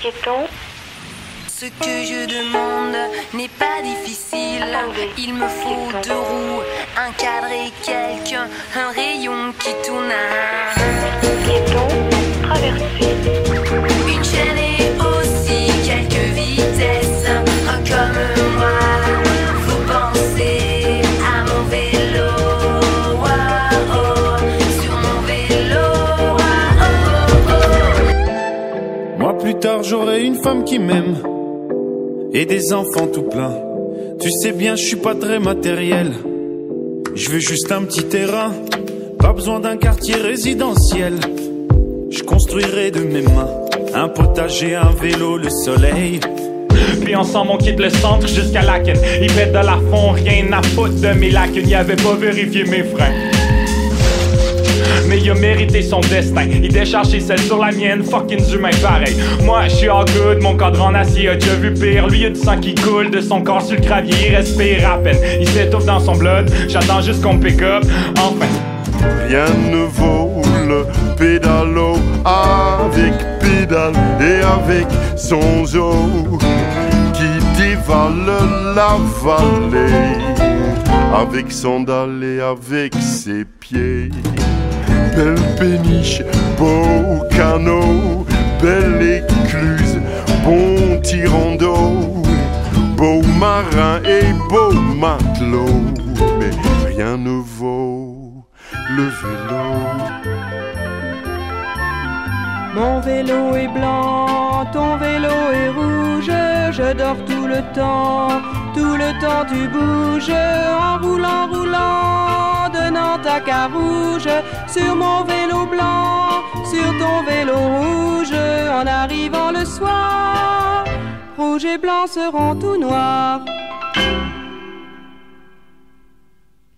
Ce que je demande n'est pas difficile. Attendez. Il me faut deux roues, un cadre et quelqu'un, un rayon qui tourne. Piéton, plus tard j'aurai une femme qui m'aime et des enfants tout plein. Tu sais bien je suis pas très matériel. Je veux juste un petit terrain, pas besoin d'un quartier résidentiel. Je construirai de mes mains un potager, un vélo, le soleil. Puis ensemble on quitte le centre jusqu'à Laken Il pète de la fond, rien à foutre de mes lacunes Il avait pas vérifié mes freins il a mérité son destin. Il décharge ses selles sur la mienne, fucking humain pareil. Moi, je suis all good, mon cadran en acier a déjà vu pire? Lui, il a du sang qui coule de son corps sur le gravier, il respire à peine. Il s'étouffe dans son blood, j'attends juste qu'on pick up. Enfin, Rien ne vaut le pédalo avec pédale et avec son eau qui dévale la vallée avec sandales et avec ses pieds. Belle péniche, beau canot, belle écluse, bon tirant d'eau, beau marin et beau matelot, mais rien ne vaut le vélo. Mon vélo est blanc, ton vélo est rouge, je dors tout le temps, tout le temps tu bouges, en roulant, sur mon vélo blanc, sur ton vélo rouge, en arrivant le soir, rouge et blanc seront tout noirs.